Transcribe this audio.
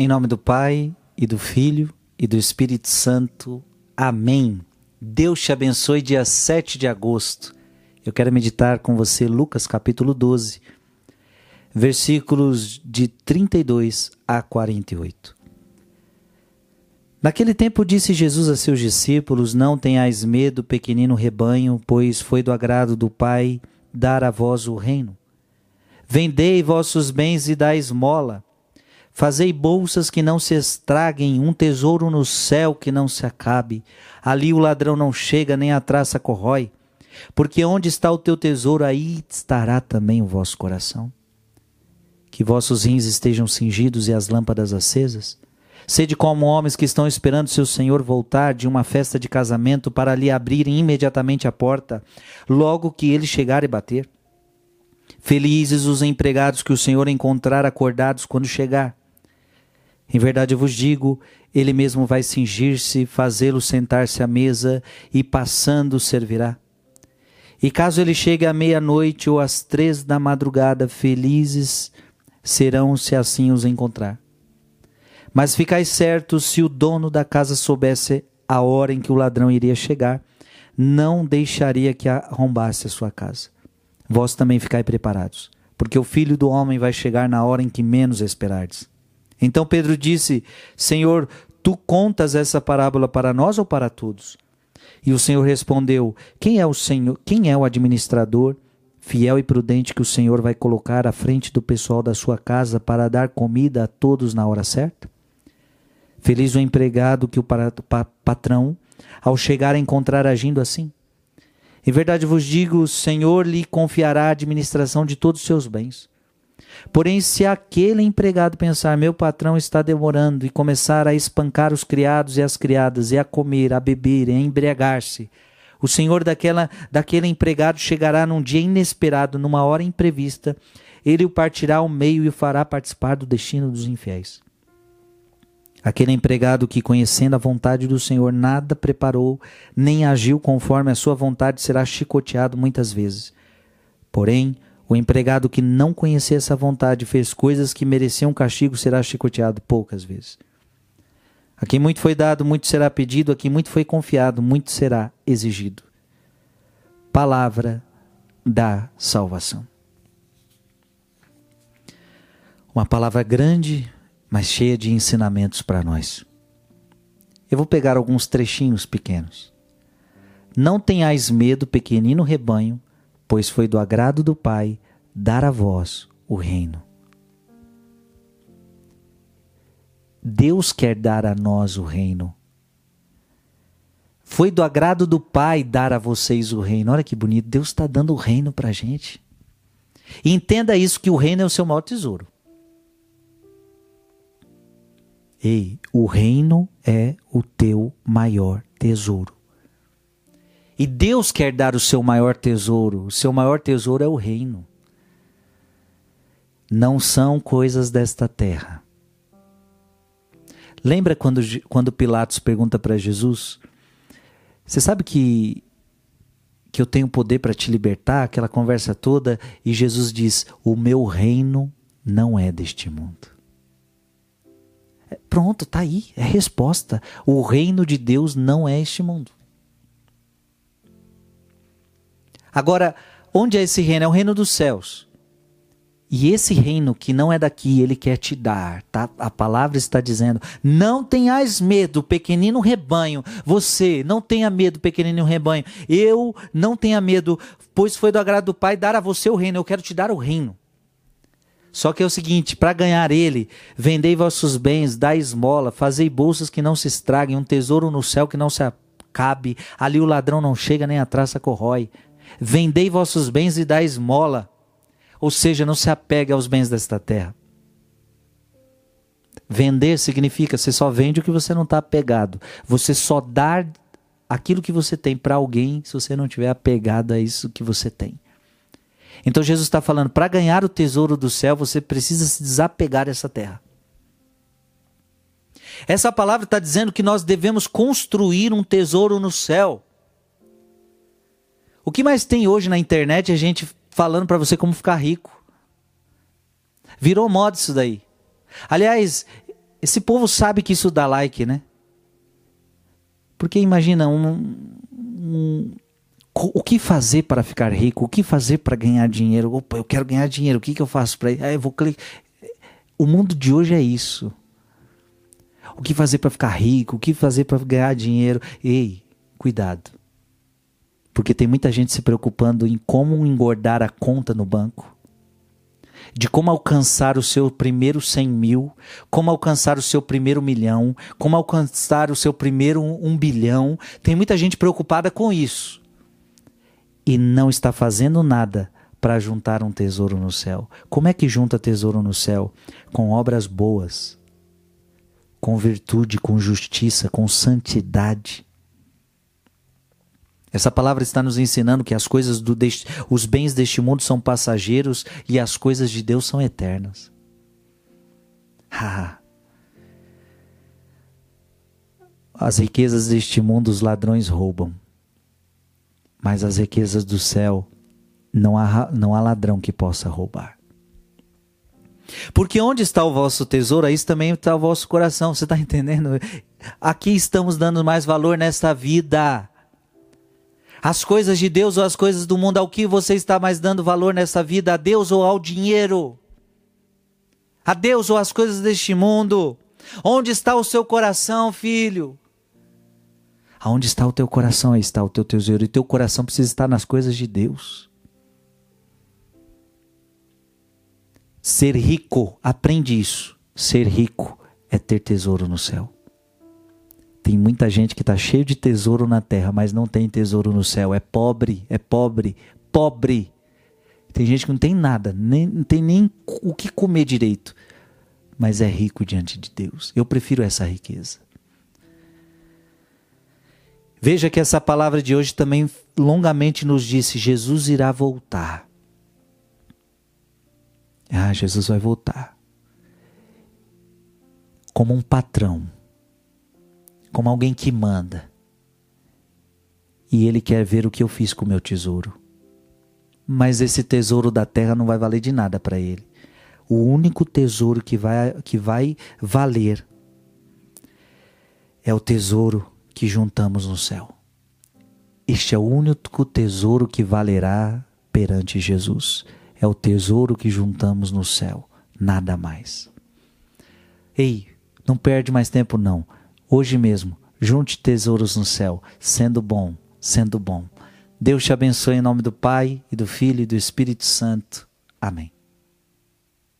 Em nome do Pai e do Filho e do Espírito Santo. Amém. Deus te abençoe dia 7 de agosto. Eu quero meditar com você Lucas capítulo 12, versículos de 32 a 48. Naquele tempo disse Jesus a seus discípulos: Não tenhais medo, pequenino rebanho, pois foi do agrado do Pai dar a vós o reino. Vendei vossos bens e dai esmola Fazei bolsas que não se estraguem, um tesouro no céu que não se acabe. Ali o ladrão não chega, nem a traça corrói. Porque onde está o teu tesouro, aí estará também o vosso coração. Que vossos rins estejam cingidos e as lâmpadas acesas. Sede como homens que estão esperando seu senhor voltar de uma festa de casamento para lhe abrirem imediatamente a porta, logo que ele chegar e bater. Felizes os empregados que o senhor encontrar acordados quando chegar. Em verdade vos digo, ele mesmo vai cingir-se, fazê-lo sentar-se à mesa e passando servirá. E caso ele chegue à meia-noite ou às três da madrugada, felizes serão se assim os encontrar. Mas ficai certos, se o dono da casa soubesse a hora em que o ladrão iria chegar, não deixaria que arrombasse a sua casa. Vós também ficai preparados, porque o filho do homem vai chegar na hora em que menos esperardes. Então Pedro disse: Senhor, tu contas essa parábola para nós ou para todos? E o Senhor respondeu: Quem é o Senhor? Quem é o administrador fiel e prudente que o Senhor vai colocar à frente do pessoal da sua casa para dar comida a todos na hora certa? Feliz o empregado que o patrão, ao chegar a encontrar agindo assim. Em verdade vos digo, o Senhor lhe confiará a administração de todos os seus bens. Porém, se aquele empregado pensar, meu patrão está demorando, e começar a espancar os criados e as criadas, e a comer, a beber, e a embriagar-se, o senhor daquela, daquele empregado chegará num dia inesperado, numa hora imprevista, ele o partirá ao meio e o fará participar do destino dos infiéis. Aquele empregado que, conhecendo a vontade do Senhor, nada preparou, nem agiu conforme a sua vontade, será chicoteado muitas vezes. Porém, o empregado que não conhecia essa vontade fez coisas que mereciam castigo será chicoteado poucas vezes. A quem muito foi dado, muito será pedido, a quem muito foi confiado, muito será exigido. Palavra da salvação. Uma palavra grande, mas cheia de ensinamentos para nós. Eu vou pegar alguns trechinhos pequenos. Não tenhais medo, pequenino rebanho, pois foi do agrado do Pai dar a vós o reino. Deus quer dar a nós o reino. Foi do agrado do Pai dar a vocês o reino. Olha que bonito, Deus está dando o reino para a gente. Entenda isso: que o reino é o seu maior tesouro. Ei, o reino é o teu maior tesouro. E Deus quer dar o seu maior tesouro. O seu maior tesouro é o reino. Não são coisas desta terra. Lembra quando, quando Pilatos pergunta para Jesus: Você sabe que, que eu tenho poder para te libertar? Aquela conversa toda. E Jesus diz: O meu reino não é deste mundo. É, pronto, tá aí, é a resposta. O reino de Deus não é este mundo. Agora, onde é esse reino? É o reino dos céus. E esse reino que não é daqui, ele quer te dar, tá? A palavra está dizendo: não tenhais medo, pequenino rebanho. Você não tenha medo, pequenino rebanho. Eu não tenha medo, pois foi do agrado do Pai dar a você o reino. Eu quero te dar o reino. Só que é o seguinte: para ganhar ele, vendei vossos bens, dai esmola, fazei bolsas que não se estraguem, um tesouro no céu que não se acabe. Ali o ladrão não chega, nem a traça corrói. Vendei vossos bens e dai esmola. Ou seja, não se apegue aos bens desta terra. Vender significa você só vende o que você não está apegado. Você só dá aquilo que você tem para alguém se você não tiver apegado a isso que você tem. Então Jesus está falando: para ganhar o tesouro do céu, você precisa se desapegar dessa terra. Essa palavra está dizendo que nós devemos construir um tesouro no céu. O que mais tem hoje na internet é gente falando para você como ficar rico. Virou moda isso daí. Aliás, esse povo sabe que isso dá like, né? Porque imagina um, um, o que fazer para ficar rico? O que fazer para ganhar dinheiro? Opa, eu quero ganhar dinheiro. O que, que eu faço para? Ah, eu vou clicar. O mundo de hoje é isso. O que fazer para ficar rico? O que fazer para ganhar dinheiro? Ei, cuidado. Porque tem muita gente se preocupando em como engordar a conta no banco de como alcançar o seu primeiro 100 mil, como alcançar o seu primeiro milhão, como alcançar o seu primeiro um, um bilhão. Tem muita gente preocupada com isso e não está fazendo nada para juntar um tesouro no céu. Como é que junta tesouro no céu? Com obras boas, com virtude, com justiça, com santidade. Essa palavra está nos ensinando que as coisas do deste, os bens deste mundo são passageiros e as coisas de Deus são eternas. as riquezas deste mundo os ladrões roubam, mas as riquezas do céu não há, não há ladrão que possa roubar. Porque onde está o vosso tesouro, aí também está o vosso coração. Você está entendendo? Aqui estamos dando mais valor nesta vida as coisas de Deus ou as coisas do mundo, ao que você está mais dando valor nessa vida, a Deus ou ao dinheiro? A Deus ou as coisas deste mundo? Onde está o seu coração, filho? Aonde está o teu coração, aí está o teu tesouro. E teu coração precisa estar nas coisas de Deus. Ser rico, aprende isso. Ser rico é ter tesouro no céu. Tem muita gente que está cheio de tesouro na terra, mas não tem tesouro no céu. É pobre, é pobre, pobre. Tem gente que não tem nada, nem, não tem nem o que comer direito, mas é rico diante de Deus. Eu prefiro essa riqueza. Veja que essa palavra de hoje também longamente nos disse: Jesus irá voltar. Ah, Jesus vai voltar. Como um patrão como alguém que manda. E ele quer ver o que eu fiz com o meu tesouro. Mas esse tesouro da terra não vai valer de nada para ele. O único tesouro que vai, que vai valer é o tesouro que juntamos no céu. Este é o único tesouro que valerá perante Jesus. É o tesouro que juntamos no céu, nada mais. Ei, não perde mais tempo não. Hoje mesmo, junte tesouros no céu, sendo bom, sendo bom. Deus te abençoe em nome do Pai, e do Filho e do Espírito Santo. Amém.